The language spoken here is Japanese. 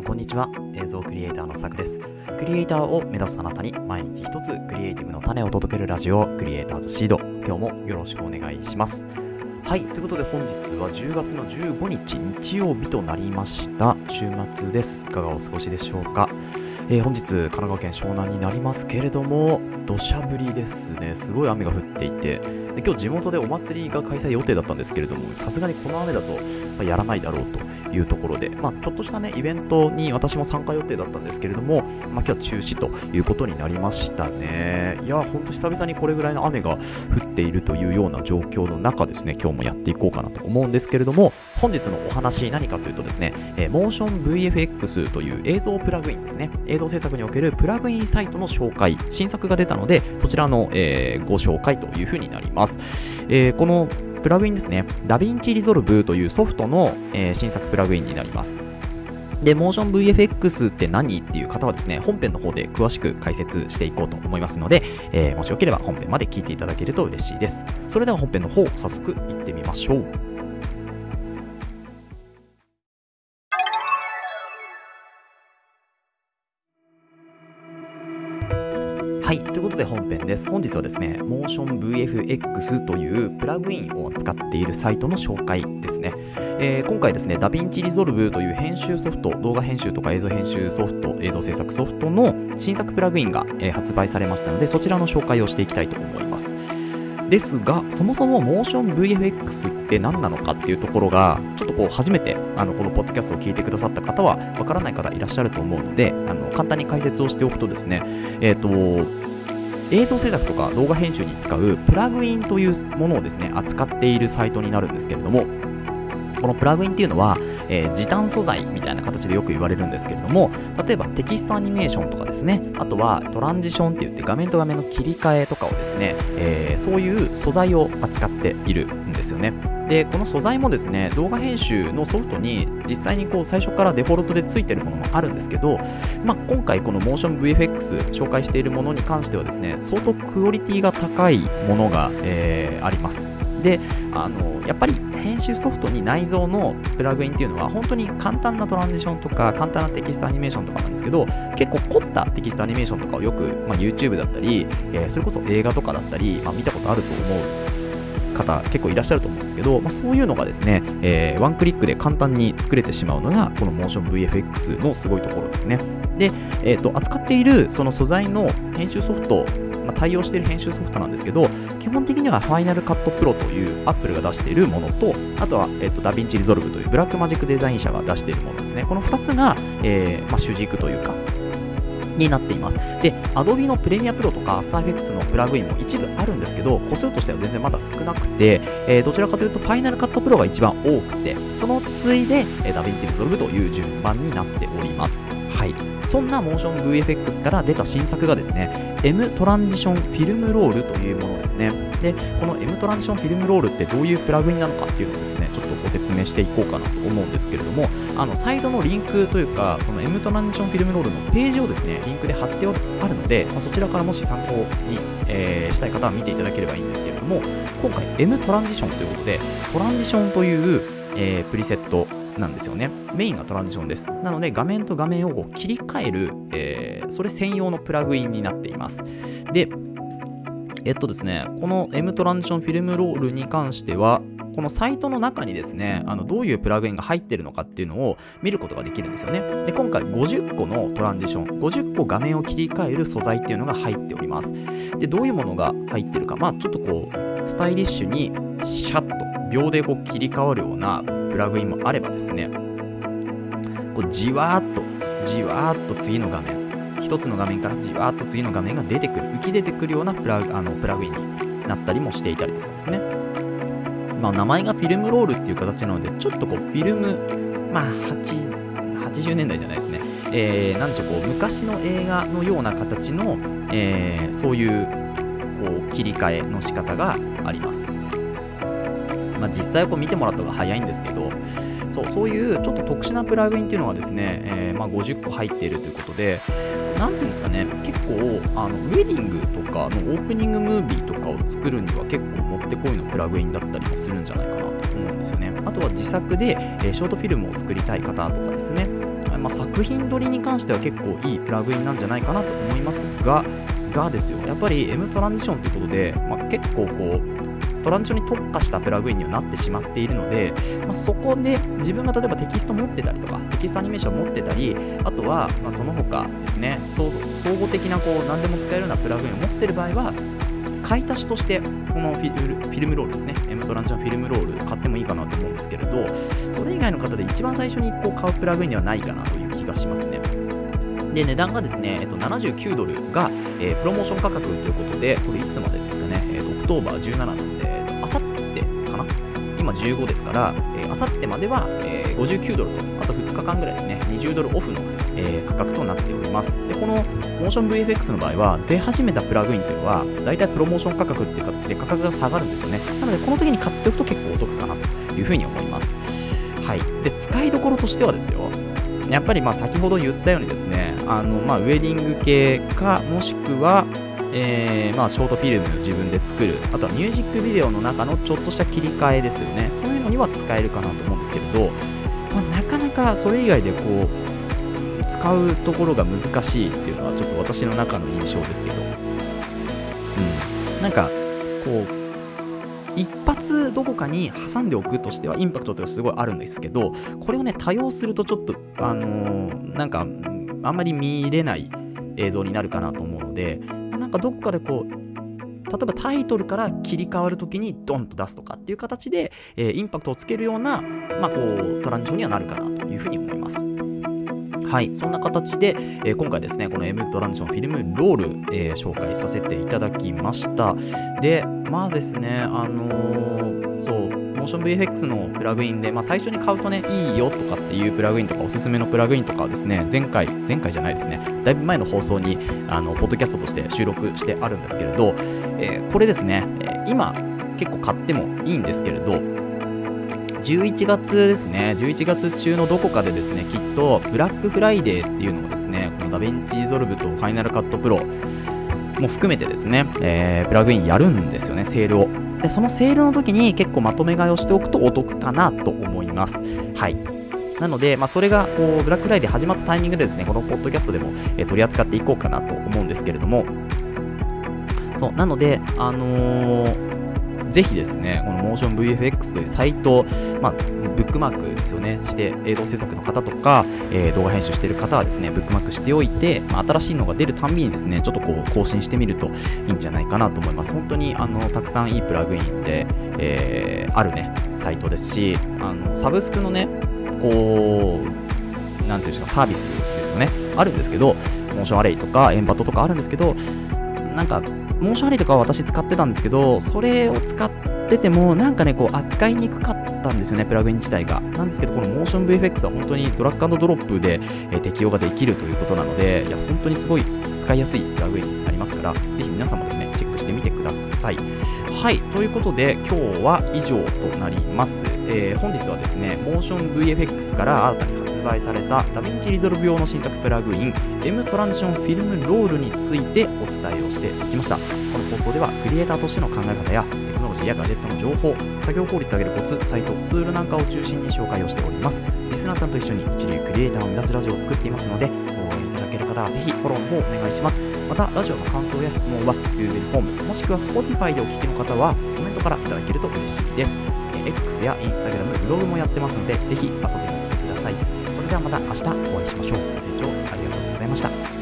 んこんにちは。映像クリエイターのさくです。クリエイターを目指すあなたに毎日一つクリエイティブの種を届けるラジオクリエイターズシード。今日もよろしくお願いします。はいということで本日は10月の15日日曜日となりました。週末です。いかがお過ごしでしょうか？えー、本日、神奈川県湘南になりますけれども、土砂降りですね。すごい雨が降っていて、で今日地元でお祭りが開催予定だったんですけれども、さすがにこの雨だと、ま、やらないだろうというところで、まあ、ちょっとしたね、イベントに私も参加予定だったんですけれども、まあ、今日は中止ということになりましたね。いや、ほんと久々にこれぐらいの雨が降っているというような状況の中ですね、今日もやっていこうかなと思うんですけれども、本日のお話何かというとですね、えー、モーション VFX という映像プラグインですね、映像制作におけるプラグインサイトの紹介、新作が出たので、そちらの、えー、ご紹介というふうになります。えー、このプラグインですね、DaVinci Resolve というソフトの、えー、新作プラグインになります。で、モーション VFX って何っていう方はですね、本編の方で詳しく解説していこうと思いますので、えー、もしよければ本編まで聞いていただけると嬉しいです。それでは本編の方、早速行ってみましょう。はい。ということで本編です。本日はですね、MotionVFX というプラグインを使っているサイトの紹介ですね。えー、今回ですね、DaVinci Resolve という編集ソフト、動画編集とか映像編集ソフト、映像制作ソフトの新作プラグインが、えー、発売されましたので、そちらの紹介をしていきたいと思います。ですが、そもそもモーション VFX って何なのかっていうところが、ちょっとこう初めてあのこのポッドキャストを聞いてくださった方は、わからない方いらっしゃると思うので、あの簡単に解説をしておくとですね、えっ、ー、と、映像制作とか動画編集に使うプラグインというものをですね、扱っているサイトになるんですけれども、このプラグインっていうのは、えー、時短素材みたいな形でよく言われるんですけれども、例えばテキストアニメーションとかですね、あとはトランジションって言って画面と画面の切り替えとかをですね、えー、そういう素材を扱っているんですよね。で、この素材もですね、動画編集のソフトに実際にこう最初からデフォルトで付いてるものもあるんですけど、まあ、今回この MotionVFX 紹介しているものに関してはですね、相当クオリティが高いものが、えー、あります。であのやっぱり編集ソフトに内蔵のプラグインっていうのは本当に簡単なトランジションとか簡単なテキストアニメーションとかなんですけど結構凝ったテキストアニメーションとかをよく、まあ、YouTube だったり、えー、それこそ映画とかだったり、まあ、見たことあると思う方結構いらっしゃると思うんですけど、まあ、そういうのがですね、えー、ワンクリックで簡単に作れてしまうのがこの MotionVFX のすごいところですね。で、えーと扱っているその素材の編集ソフトまあ、対応している編集ソフトなんですけど、基本的には Final Cut Pro という Apple が出しているものと、あとは、えっと、DaVinci Resolve というブラックマジックデザイン社が出しているものですね。この2つが、えーまあ、主軸というか、になっています。で、Adobe の Premiere Pro とか After Effects のプラグインも一部あるんですけど、個数としては全然まだ少なくて、えー、どちらかというと Final Cut Pro が一番多くて、その次いで、えー、DaVinci Resolve という順番になっております。はい。そんなモーション VFX から出た新作がですね、M トランジションフィルムロールというものですね。で、この M トランジションフィルムロールってどういうプラグインなのかっていうのをですね、ちょっとご説明していこうかなと思うんですけれども、あの、サイドのリンクというか、その M トランジションフィルムロールのページをですね、リンクで貼ってあるので、まあ、そちらからもし参考に、えー、したい方は見ていただければいいんですけれども、今回 M トランジションということで、トランジションという、えー、プリセットなんですよね。メインがトランジションです。なので画面と画面を切り替える、えー、それ専用のプラグインになっています。で、えっとですね、この M トランジションフィルムロールに関しては、このサイトの中にですね、あのどういうプラグインが入ってるのかっていうのを見ることができるんですよね。で、今回50個のトランジション、50個画面を切り替える素材っていうのが入っております。で、どういうものが入ってるか、まあちょっとこう、スタイリッシュにシャッと秒でこう切り替わるようなプラグインもあればですね、こうじわーっと、じわーっと次の画面、一つの画面からじわーっと次の画面が出てくる、浮き出てくるようなプラあのプラグインになったりもしていたりとかですね。まあ、名前がフィルムロールっていう形なので、ちょっとこうフィルム、まあ8、80年代じゃないですね。えー、なんでしょう、こう昔の映画のような形の、えー、そういうこう切り替えの仕方があります。まあ、実際こう見てもらった方が早いんですけどそうそういうちょっと特殊なプラグインっていうのがですね、えー、まあ、50個入っているということで何ていうんですかね結構あのウェディングとかのオープニングムービーとかを作るには結構もってこいのプラグインだったりもするんじゃないかなと思うんですよね。あとは自作で、え、ショートフィルムを作りたい方とかですね。まあ、作品撮りに関しては結構いいプラグインなんじゃないかなと思いますが、がですよ、やっぱり M Transition ということで、まあ、結構こう、トランジションに特化したプラグインにはなってしまっているので、まあ、そこで自分が例えばテキスト持ってたりとか、テキストアニメーション持ってたり、あとは、ま、その他ですね、総合的なこう何でも使えるようなプラグインを持ってる場合は、買い足しとしてこのフィルムロールですね M トランジションフィルムロール買ってもいいかなと思うんですけれどそれ以外の方で一番最初にこう買うプラグインではないかなという気がしますね。で値段がですね、えっと、79ドルが、えー、プロモーション価格ということでこれいつまでですかね、えー、 October 17今15ですからあさってまでは、えー、59ドルとあと2日間ぐらいですね20ドルオフの、えー、価格となっております。でこのモーション VFX の場合は出始めたプラグインというのは大体プロモーション価格っていう形で価格が下がるんですよね。なのでこの時に買っておくと結構お得かなというふうに思います。はい。で使いどころとしてはですよやっぱりまあ先ほど言ったようにですねあのまウェディング系かもしくはえー、まあ、ショートフィルムを自分で作るあとはミュージックビデオの中のちょっとした切り替えですよね。そういうのには使えるかなと思うんですけれど、まあ、なかなかそれ以外でこう使うところが難しいっていうのはちょっと私の中の印象ですけど、うん、なんかこう一発どこかに挟んでおくとしてはインパクトってすごいあるんですけどこれをね多用するとちょっとあのー、なんかあんまり見れない映像になるかなと思うのでかどこかでこう例えばタイトルから切り替わる時にドンと出すとかっていう形で、えー、インパクトをつけるような、まあ、こうトランジションにはなるかなというふうに思います。はい、そんな形で、えー、今回ですね、この M トランジションフィルムロール、えー、紹介させていただきました。で、まあですね、あのー、そう、 Motion VFX のプラグインで、まあ、最初に買うとね、いいよとかっていうプラグインとか、おすすめのプラグインとかはですね、前回、前回じゃないですね、だいぶ前の放送に、あの、ポッドキャストとして収録してあるんですけれど、えこれですね、今、結構買ってもいいんですけれど、11月ですね、11月中のどこかでですね、きっとブラックフライデーっていうのをですね、この DaVinci Resolve と Final Cut Proも含めてですね、えー、プラグインやるんですよね、セールを。で、そのセールの時に結構まとめ買いをしておくとお得かなと思います。はい。なので、まあ、それがこうブラックフライデー始まったタイミングでですね、このポッドキャストでも、えー、取り扱っていこうかなと思うんですけれども、そう、なので、あのーぜひですね、この MotionVFX というサイト、まあ、ブックマークですよね、して映像制作の方とか、えー、動画編集している方はですね、ブックマークしておいて、まあ、新しいのが出るたんびにですね、ちょっとこう更新してみるといいんじゃないかなと思います。本当にあのたくさんいいプラグインで、えー、あるね、サイトですし、あのサブスクのね、こう、なんていうんですか、サービスですよね、あるんですけど、モーションアレイとかエンバトとかあるんですけど、なんかモーションアレとかは私使ってたんですけど、それを使ってても、なんかね、こう、扱いにくかったんですよね、プラグイン自体が。なんですけど、このモーション VFX は本当にドラッグドロップで、えー、適用ができるということなので、いや、本当にすごい使いやすいプラグインになりますから、ぜひ皆さんもですね、チェックしてみてください。はい、ということで、今日は以上となります。えー、本日はですね、 Motion VFX から新たに発売された DaVinci Resolve 用の新作プラグイン M トランジションフィルムロールについてお伝えをしていきました。この放送ではクリエイターとしての考え方やテクノロジーやガジェットの情報作業効率を上げるコツサイトツールなんかを中心に紹介をしております。リスナーさんと一緒に一流クリエイターを目指すラジオを作っていますので応援いただける方はぜひフォローの方お願いします。またラジオの感想や質問は Google フォームもしくは Spotify でお聞きの方はコメントからいただけると嬉しいです。X や Instagram、ブログもやってますのでぜひ遊びに来てください。ではまた明日お会いしましょう。ご清聴ありがとうございました。